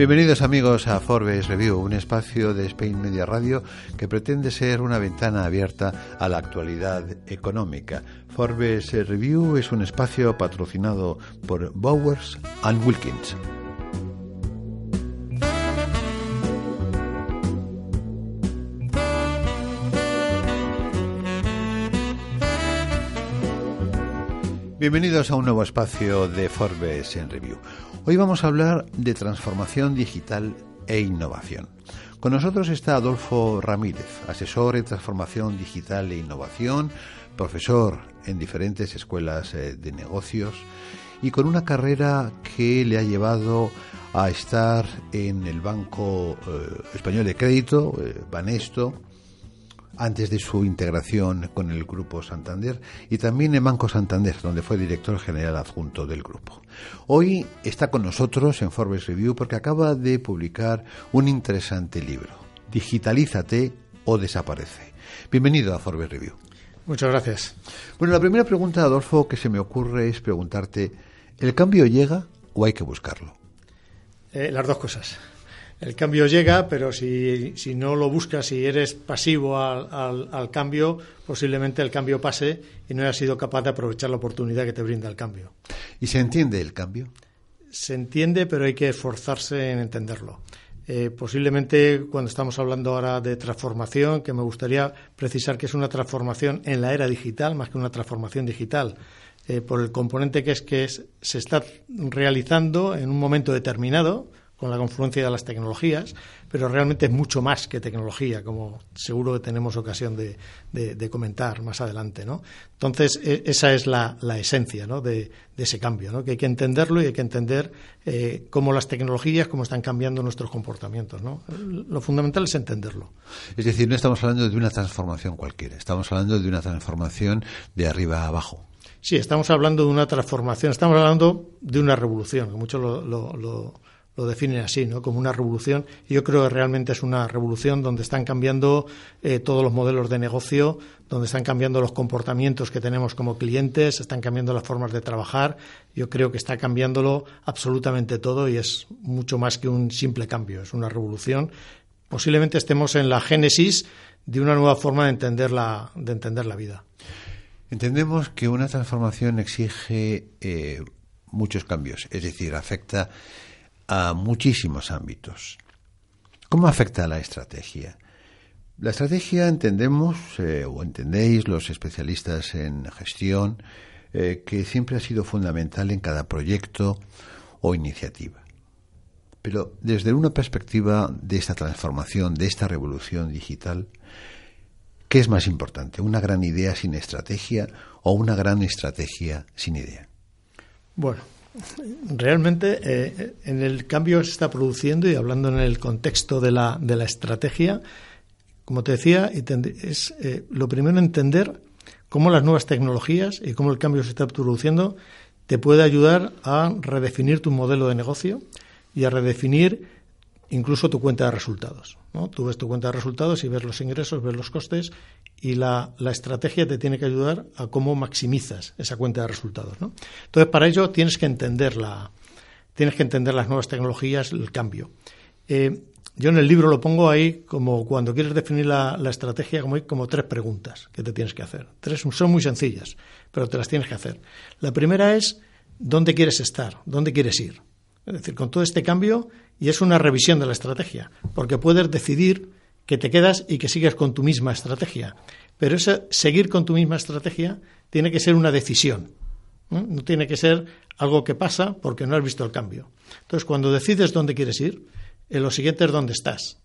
Bienvenidos amigos a Forbes Review, un espacio de Spain Media Radio que pretende ser una ventana abierta a la actualidad económica. Forbes Review es un espacio patrocinado por Bowers and Wilkins. Bienvenidos a un nuevo espacio de Forbes en Review. Hoy vamos a hablar de transformación digital e innovación. Con nosotros está Adolfo Ramírez, asesor en transformación digital e innovación, profesor en diferentes escuelas eh, de negocios y con una carrera que le ha llevado a estar en el Banco eh, Español de Crédito, eh, Banesto, antes de su integración con el Grupo Santander y también en Banco Santander, donde fue director general adjunto del grupo. Hoy está con nosotros en Forbes Review porque acaba de publicar un interesante libro, Digitalízate o desaparece. Bienvenido a Forbes Review. Muchas gracias. Bueno, la primera pregunta, Adolfo, que se me ocurre es preguntarte, ¿el cambio llega o hay que buscarlo? Eh, las dos cosas el cambio llega, pero si, si, no lo buscas, si eres pasivo al, al, cambio, posiblemente el cambio pase y no hayas sido capaz de aprovechar la oportunidad que te brinda el cambio. ¿Y se entiende el cambio? Se entiende, pero hay que esforzarse en entenderlo. Eh, posiblemente cuando estamos hablando ahora de transformación, que me gustaría precisar que es una transformación en la era digital más que una transformación digital, eh, por el componente que es que se está realizando en un momento determinado, con la confluencia de las tecnologías, pero realmente es mucho más que tecnología, como seguro que tenemos ocasión de, comentar más adelante. ¿no? Entonces, e, esa es la, esencia ¿no? de, ese cambio, ¿no? que hay que entenderlo y hay que entender eh, cómo las tecnologías, cómo están cambiando nuestros comportamientos. ¿no? Lo fundamental es entenderlo. Es decir, no estamos hablando de una transformación cualquiera, estamos hablando de una transformación de arriba a abajo. Sí, estamos hablando de una transformación, estamos hablando de una revolución, que muchos lo lo definen así, ¿no? como una revolución. Yo creo que realmente es una revolución donde están cambiando eh, todos los modelos de negocio, donde están cambiando los comportamientos que tenemos como clientes, están cambiando las formas de trabajar. Yo creo que está cambiándolo absolutamente todo y es mucho más que un simple cambio, es una revolución. Posiblemente estemos en la génesis de una nueva forma de entender la, de entender la vida. Entendemos que una transformación exige eh, muchos cambios, es decir, afecta a muchísimos ámbitos. ¿Cómo afecta a la estrategia? La estrategia entendemos, eh, o entendéis los especialistas en gestión, eh, que siempre ha sido fundamental en cada proyecto o iniciativa. Pero desde una perspectiva de esta transformación, de esta revolución digital, ¿qué es más importante? ¿Una gran idea sin estrategia o una gran estrategia sin idea? Bueno, Realmente eh, en el cambio se está produciendo y hablando en el contexto de la, de la estrategia, como te decía, es eh, lo primero entender cómo las nuevas tecnologías y cómo el cambio se está produciendo te puede ayudar a redefinir tu modelo de negocio y a redefinir incluso tu cuenta de resultados. ¿no? Tú ves tu cuenta de resultados y ves los ingresos, ves los costes y la, estrategia te tiene que ayudar a cómo maximizas esa cuenta de resultados. ¿no? Entonces, para ello tienes que entender la, tienes que entender las nuevas tecnologías, el cambio. Eh, yo en el libro lo pongo ahí como cuando quieres definir la, estrategia, como, como tres preguntas que te tienes que hacer. Tres son muy sencillas, pero te las tienes que hacer. La primera es dónde quieres estar, dónde quieres ir. Es decir, con todo este cambio, y es una revisión de la estrategia, porque puedes decidir que te quedas y que sigues con tu misma estrategia. Pero ese seguir con tu misma estrategia tiene que ser una decisión. ¿no? tiene que ser algo que pasa porque no has visto el cambio. Entonces, cuando decides dónde quieres ir, eh, lo siguiente es dónde estás.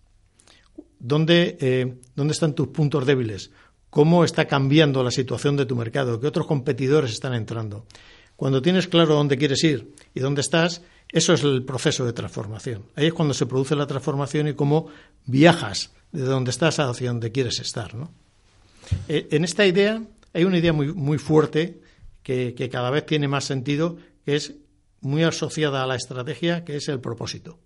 ¿Dónde, eh, ¿Dónde están tus puntos débiles? ¿Cómo está cambiando la situación de tu mercado? ¿Qué otros competidores están entrando? Cuando tienes claro dónde quieres ir y dónde estás, eso es el proceso de transformación. Ahí es cuando se produce la transformación y cómo viajas de donde estás hacia donde quieres estar. ¿no? Eh, en esta idea hay una idea muy, muy fuerte que, cada vez tiene más sentido, que es muy asociada a la estrategia, que es el propósito.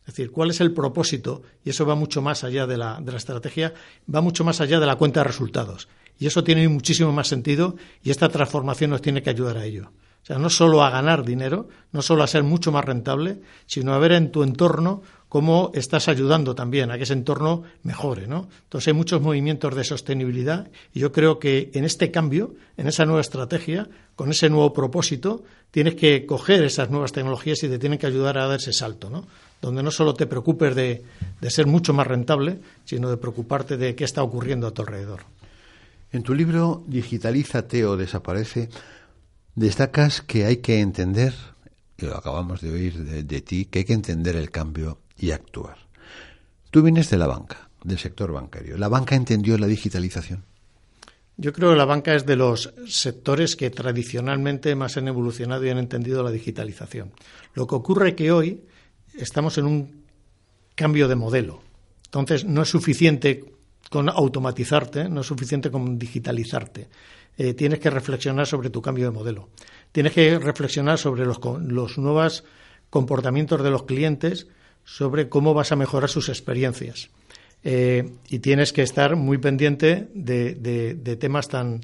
Es decir, ¿cuál es el propósito? Y eso va mucho más allá de la, de la estrategia, va mucho más allá de la cuenta de resultados. Y eso tiene muchísimo más sentido y esta transformación nos tiene que ayudar a ello. O sea, no solo a ganar dinero, no solo a ser mucho más rentable, sino a ver en tu entorno cómo estás ayudando también a que ese entorno mejore, ¿no? Entonces hay muchos movimientos de sostenibilidad y yo creo que en este cambio, en esa nueva estrategia, con ese nuevo propósito, tienes que coger esas nuevas tecnologías y te tienen que ayudar a dar ese salto, ¿no? Donde no solo te preocupes de, de ser mucho más rentable, sino de preocuparte de qué está ocurriendo a tu alrededor. En tu libro Digitalízate o desaparece, destacas que hay que entender, y lo acabamos de oír de, ti, que hay que entender el cambio y actuar. Tú vienes de la banca, del sector bancario. ¿La banca entendió la digitalización? Yo creo que la banca es de los sectores que tradicionalmente más han evolucionado y han entendido la digitalización. Lo que ocurre es que hoy estamos en un cambio de modelo. Entonces, no es suficiente con automatizarte, no es suficiente con digitalizarte. Eh, tienes que reflexionar sobre tu cambio de modelo. Tienes que reflexionar sobre los, los nuevos comportamientos de los clientes, sobre cómo vas a mejorar sus experiencias. Eh, y tienes que estar muy pendiente de, temas tan,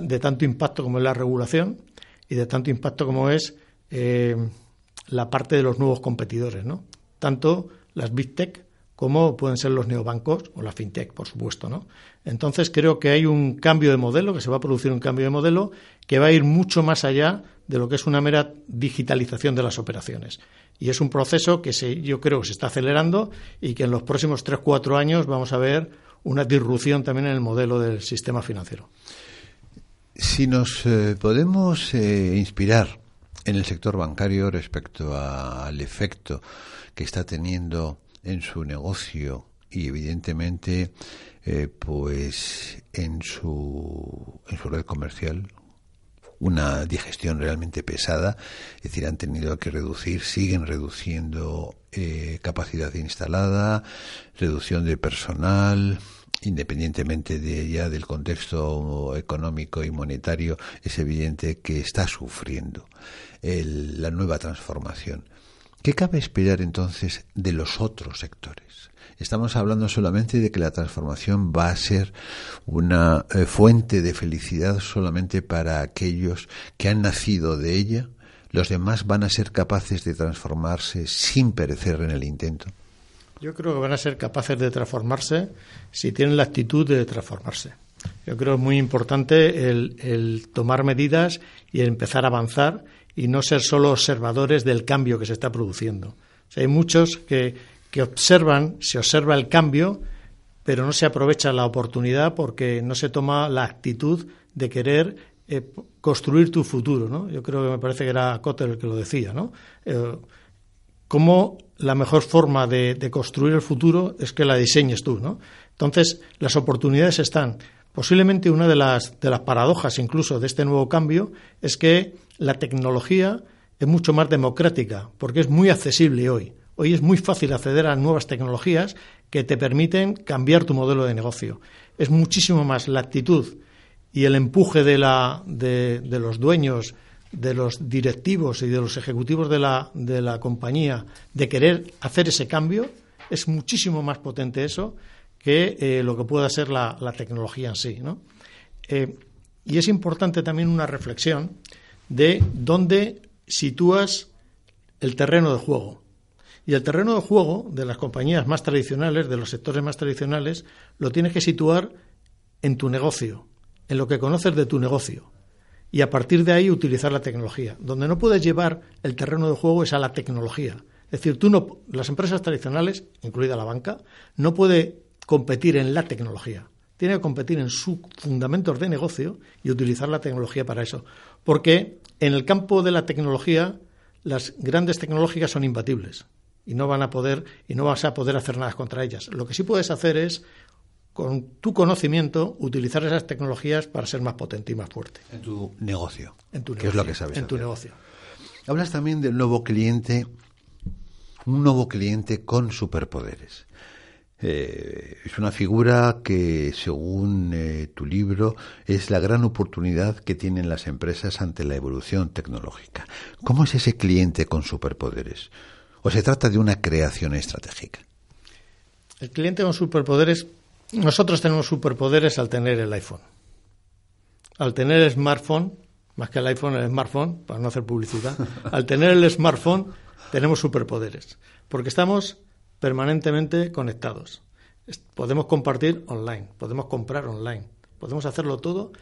de tanto impacto como es la regulación y de tanto impacto como es eh, la parte de los nuevos competidores, ¿no? Tanto las big tech como pueden ser los neobancos o la fintech, por supuesto, ¿no? Entonces creo que hay un cambio de modelo, que se va a producir un cambio de modelo que va a ir mucho más allá de lo que es una mera digitalización de las operaciones. Y es un proceso que se, yo creo que se está acelerando y que en los próximos tres, cuatro años vamos a ver una disrupción también en el modelo del sistema financiero. Si nos eh, podemos eh, inspirar en el sector bancario respecto al efecto que está teniendo en su negocio y evidentemente eh, pues en su en su red comercial una digestión realmente pesada, es decir, han tenido que reducir, siguen reduciendo eh, capacidad instalada, reducción de personal, independientemente de ya del contexto económico y monetario, es evidente que está sufriendo la nueva transformación. ¿Qué cabe esperar entonces de los otros sectores? Estamos hablando solamente de que la transformación va a ser una eh, fuente de felicidad solamente para aquellos que han nacido de ella. Los demás van a ser capaces de transformarse sin perecer en el intento. Yo creo que van a ser capaces de transformarse si tienen la actitud de transformarse. Yo creo que es muy importante el, tomar medidas y empezar a avanzar y no ser solo observadores del cambio que se está produciendo. hay muchos que, que observan, se observa el cambio, pero no se aprovecha la oportunidad porque no se toma la actitud de querer eh, construir tu futuro, ¿no? Yo creo que me parece que era Kotter el que lo decía, ¿no? Eh, cómo la mejor forma de, de, construir el futuro es que la diseñes tú, ¿no? Entonces, las oportunidades están. Posiblemente una de las, de las paradojas incluso de este nuevo cambio es que la tecnología es mucho más democrática, porque es muy accesible hoy. Hoy es muy fácil acceder a nuevas tecnologías que te permiten cambiar tu modelo de negocio. Es muchísimo más la actitud y el empuje de, la, de, los dueños, de los directivos y de los ejecutivos de la, de la compañía de querer hacer ese cambio. Es muchísimo más potente eso que eh, lo que pueda ser la, tecnología en sí. ¿no? Eh, y es importante también una reflexión de dónde sitúas el terreno de juego. Y el terreno de juego de las compañías más tradicionales, de los sectores más tradicionales, lo tienes que situar en tu negocio, en lo que conoces de tu negocio. Y a partir de ahí utilizar la tecnología. Donde no puedes llevar el terreno de juego es a la tecnología. Es decir, tú no, las empresas tradicionales, incluida la banca, no puede competir en la tecnología. Tiene que competir en sus fundamentos de negocio y utilizar la tecnología para eso. Porque en el campo de la tecnología, las grandes tecnológicas son imbatibles y no van a poder y no vas a poder hacer nada contra ellas. Lo que sí puedes hacer es con tu conocimiento utilizar esas tecnologías para ser más potente y más fuerte. En tu negocio. En tu negocio. es lo que sabes. En tu negocio. Hablas también del nuevo cliente, un nuevo cliente con superpoderes. Eh, es una figura que, según eh, tu libro, es la gran oportunidad que tienen las empresas ante la evolución tecnológica. ¿Cómo es ese cliente con superpoderes? ¿O se trata de una creación estratégica? El cliente con superpoderes, nosotros tenemos superpoderes al tener el iPhone. Al tener el smartphone, más que el iPhone, el smartphone, para no hacer publicidad. Al tener el smartphone tenemos superpoderes, porque estamos permanentemente conectados. Podemos compartir online, podemos comprar online, podemos hacerlo todo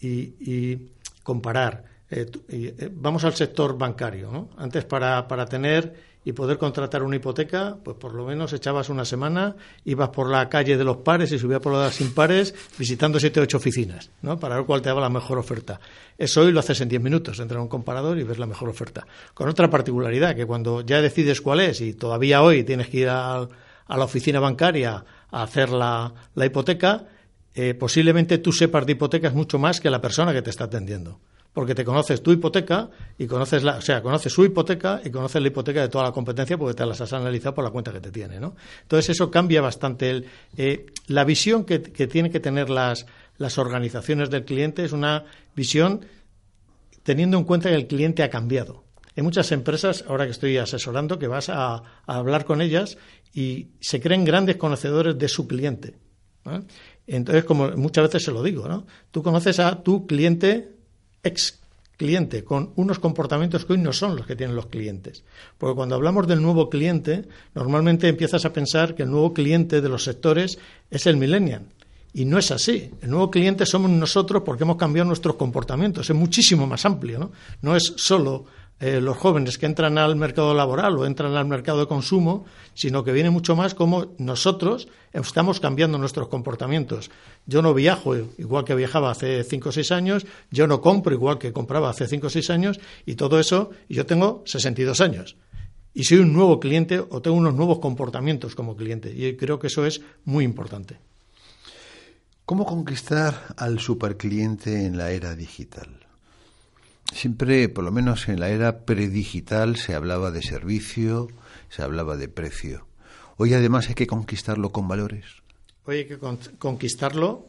y, comparar. Eh, eh, vamos al sector bancario. ¿no? Antes, para, para tener y poder contratar una hipoteca, pues por lo menos echabas una semana, ibas por la calle de los pares y subías por las impares visitando siete o ocho oficinas, ¿no? Para ver cuál te daba la mejor oferta. Eso hoy lo haces en diez minutos, entras a un comparador y ves la mejor oferta. Con otra particularidad, que cuando ya decides cuál es y todavía hoy tienes que ir a, la oficina bancaria a hacer la, hipoteca, eh, posiblemente tú sepas de hipotecas mucho más que la persona que te está atendiendo porque te conoces tu hipoteca y conoces la, o sea, conoces su hipoteca y conoces la hipoteca de toda la competencia porque te las has analizado por la cuenta que te tiene, ¿no? Entonces eso cambia bastante el, eh, la visión que, que tienen que tener las, las organizaciones del cliente es una visión teniendo en cuenta que el cliente ha cambiado. Hay muchas empresas, ahora que estoy asesorando, que vas a, hablar con ellas y se creen grandes conocedores de su cliente. Entonces, como muchas veces se lo digo, ¿no? Tú conoces a tu cliente ex cliente con unos comportamientos que hoy no son los que tienen los clientes. Porque cuando hablamos del nuevo cliente, normalmente empiezas a pensar que el nuevo cliente de los sectores es el millennial. Y no es así. El nuevo cliente somos nosotros porque hemos cambiado nuestros comportamientos. Es muchísimo más amplio. No, no es solo eh, los jóvenes que entran al mercado laboral o entran al mercado de consumo, sino que viene mucho más como nosotros estamos cambiando nuestros comportamientos. Yo no viajo igual que viajaba hace cinco o seis años, yo no compro igual que compraba hace cinco o seis años, y todo eso, yo tengo 62 años. Y soy un nuevo cliente o tengo unos nuevos comportamientos como cliente. Y creo que eso es muy importante. ¿Cómo conquistar al supercliente en la era digital? Siempre, por lo menos en la era predigital, se hablaba de servicio, se hablaba de precio. Hoy además hay que conquistarlo con valores. Hoy hay que conquistarlo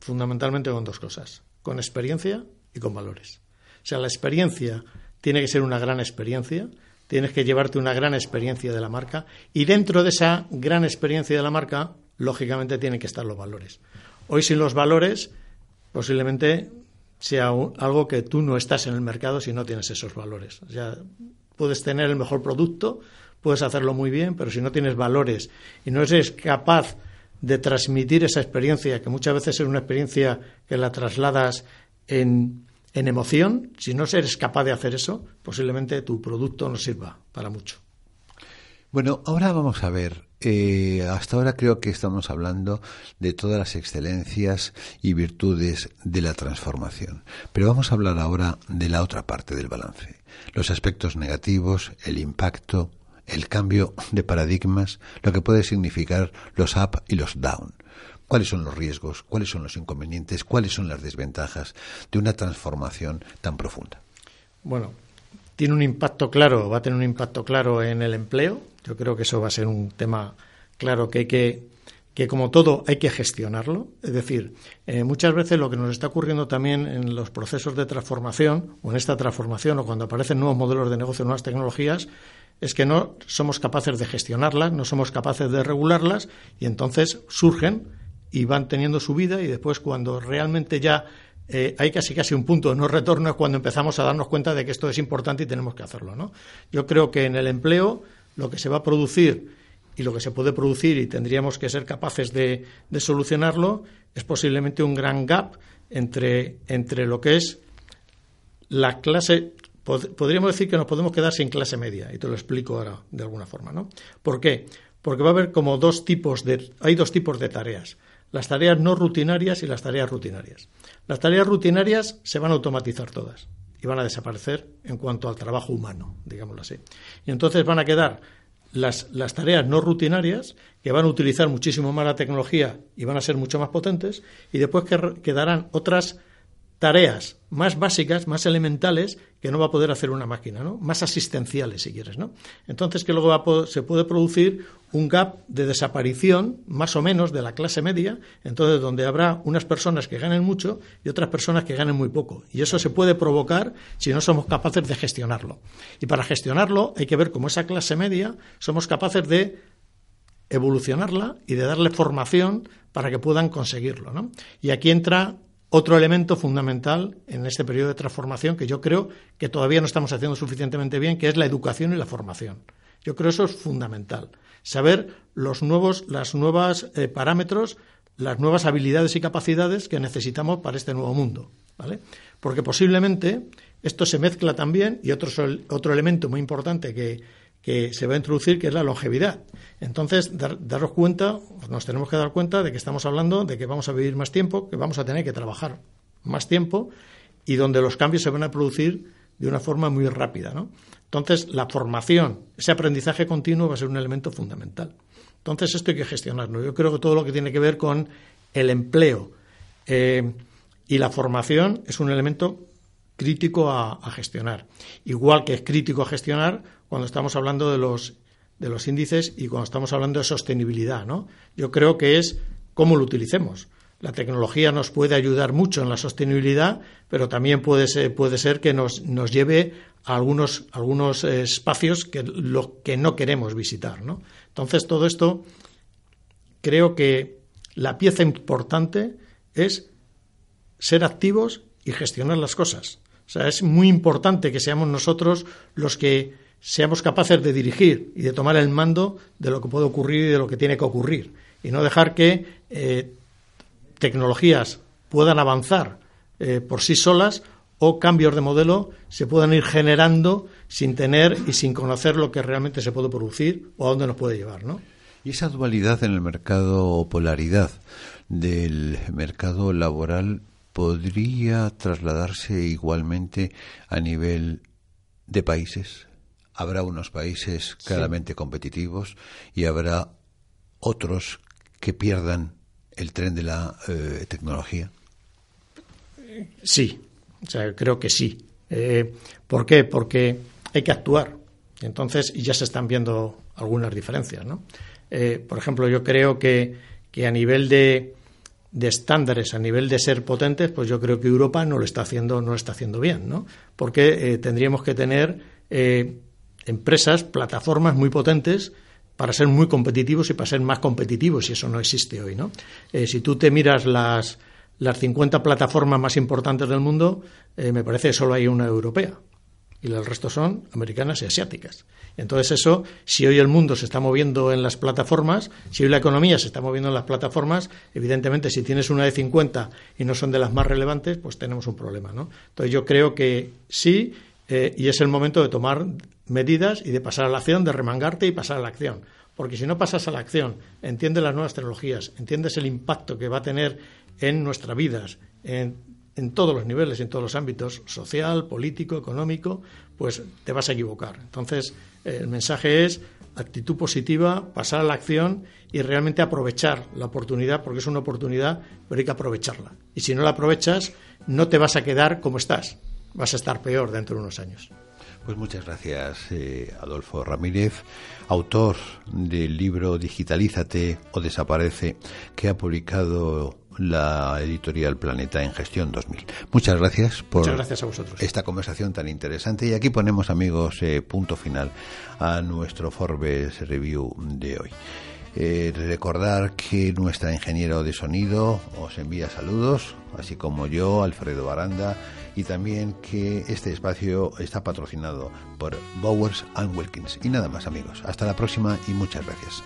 fundamentalmente con dos cosas, con experiencia y con valores. O sea, la experiencia tiene que ser una gran experiencia, tienes que llevarte una gran experiencia de la marca y dentro de esa gran experiencia de la marca, lógicamente tienen que estar los valores. Hoy sin los valores, posiblemente sea algo que tú no estás en el mercado si no tienes esos valores. O sea, puedes tener el mejor producto, puedes hacerlo muy bien, pero si no tienes valores y no eres capaz de transmitir esa experiencia, que muchas veces es una experiencia que la trasladas en, en emoción, si no eres capaz de hacer eso, posiblemente tu producto no sirva para mucho. Bueno, ahora vamos a ver eh, hasta ahora creo que estamos hablando de todas las excelencias y virtudes de la transformación. Pero vamos a hablar ahora de la otra parte del balance. Los aspectos negativos, el impacto, el cambio de paradigmas, lo que puede significar los up y los down. ¿Cuáles son los riesgos? ¿Cuáles son los inconvenientes? ¿Cuáles son las desventajas de una transformación tan profunda? Bueno, tiene un impacto claro, va a tener un impacto claro en el empleo. Yo creo que eso va a ser un tema claro que hay que, que como todo hay que gestionarlo. Es decir, eh, muchas veces lo que nos está ocurriendo también en los procesos de transformación o en esta transformación o cuando aparecen nuevos modelos de negocio, nuevas tecnologías, es que no somos capaces de gestionarlas, no somos capaces de regularlas y entonces surgen y van teniendo su vida y después cuando realmente ya eh, hay casi casi un punto de no retorno es cuando empezamos a darnos cuenta de que esto es importante y tenemos que hacerlo. ¿no? Yo creo que en el empleo lo que se va a producir y lo que se puede producir y tendríamos que ser capaces de, solucionarlo es posiblemente un gran gap entre, entre lo que es la clase. podríamos decir que nos podemos quedar sin clase media, y te lo explico ahora de alguna forma. ¿no? ¿Por qué? Porque va a haber como dos tipos de. Hay dos tipos de tareas las tareas no rutinarias y las tareas rutinarias. Las tareas rutinarias se van a automatizar todas y van a desaparecer en cuanto al trabajo humano, digámoslo así. Y entonces van a quedar las, las, tareas no rutinarias, que van a utilizar muchísimo más la tecnología y van a ser mucho más potentes, y después quedarán otras tareas más básicas, más elementales, que no va a poder hacer una máquina, ¿no? Más asistenciales, si quieres, ¿no? Entonces, que luego se puede producir un gap de desaparición, más o menos, de la clase media, entonces donde habrá unas personas que ganen mucho y otras personas que ganen muy poco. Y eso se puede provocar si no somos capaces de gestionarlo. Y para gestionarlo hay que ver cómo esa clase media somos capaces de evolucionarla y de darle formación para que puedan conseguirlo, ¿no? Y aquí entra otro elemento fundamental en este periodo de transformación que yo creo que todavía no estamos haciendo suficientemente bien, que es la educación y la formación. Yo creo que eso es fundamental. Saber los nuevos, las nuevas eh, parámetros, las nuevas habilidades y capacidades que necesitamos para este nuevo mundo. ¿vale? Porque posiblemente esto se mezcla también, y otro, otro elemento muy importante que, que se va a introducir, que es la longevidad. Entonces, daros cuenta, nos tenemos que dar cuenta de que estamos hablando de que vamos a vivir más tiempo, que vamos a tener que trabajar más tiempo y donde los cambios se van a producir de una forma muy rápida. ¿no? Entonces, la formación, ese aprendizaje continuo va a ser un elemento fundamental. Entonces, esto hay que gestionarlo. Yo creo que todo lo que tiene que ver con el empleo eh, y la formación es un elemento crítico a, gestionar. Igual que es crítico a gestionar cuando estamos hablando de los, de los índices y cuando estamos hablando de sostenibilidad. ¿no? Yo creo que es cómo lo utilicemos. La tecnología nos puede ayudar mucho en la sostenibilidad, pero también puede ser, puede ser que nos, nos lleve a algunos, algunos espacios que, lo, que no queremos visitar. ¿no? Entonces, todo esto creo que la pieza importante es ser activos y gestionar las cosas. O sea, es muy importante que seamos nosotros los que seamos capaces de dirigir y de tomar el mando de lo que puede ocurrir y de lo que tiene que ocurrir. Y no dejar que eh, tecnologías puedan avanzar eh, por sí solas o cambios de modelo se puedan ir generando sin tener y sin conocer lo que realmente se puede producir o a dónde nos puede llevar, ¿no? Y esa dualidad en el mercado o polaridad del mercado laboral podría trasladarse igualmente a nivel de países. Habrá unos países claramente competitivos y habrá otros que pierdan el tren de la eh, tecnología. Sí, o sea, creo que sí. Eh, ¿Por qué? Porque hay que actuar. Entonces, y ya se están viendo algunas diferencias, ¿no? Eh, por ejemplo, yo creo que, que a nivel de, de estándares a nivel de ser potentes, pues yo creo que Europa no lo está haciendo, no lo está haciendo bien, ¿no? Porque tendríamos que tener empresas, plataformas muy potentes para ser muy competitivos y para ser más competitivos, y eso no existe hoy, ¿no? Eh, si tú te miras las, las 50 plataformas más importantes del mundo, me parece que solo hay una europea y el resto son americanas y asiáticas. Entonces eso, si hoy el mundo se está moviendo en las plataformas, si hoy la economía se está moviendo en las plataformas, evidentemente si tienes una de 50 y no son de las más relevantes, pues tenemos un problema, ¿no? Entonces yo creo que sí, eh, y es el momento de tomar medidas y de pasar a la acción, de remangarte y pasar a la acción. Porque si no pasas a la acción, entiendes las nuevas tecnologías, entiendes el impacto que va a tener en nuestras vidas, en en todos los niveles, en todos los ámbitos, social, político, económico, pues te vas a equivocar. Entonces, eh, el mensaje es actitud positiva, pasar a la acción y realmente aprovechar la oportunidad, porque es una oportunidad, pero hay que aprovecharla. Y si no la aprovechas, no te vas a quedar como estás, vas a estar peor dentro de unos años. Pues muchas gracias, eh, Adolfo Ramírez, autor del libro Digitalízate o Desaparece, que ha publicado la editorial Planeta en Gestión 2000. Muchas gracias por esta conversación tan interesante y aquí ponemos amigos eh, punto final a nuestro Forbes Review de hoy. Eh, recordar que nuestra ingeniero de sonido os envía saludos, así como yo, Alfredo Baranda, y también que este espacio está patrocinado por Bowers and Wilkins. Y nada más amigos, hasta la próxima y muchas gracias.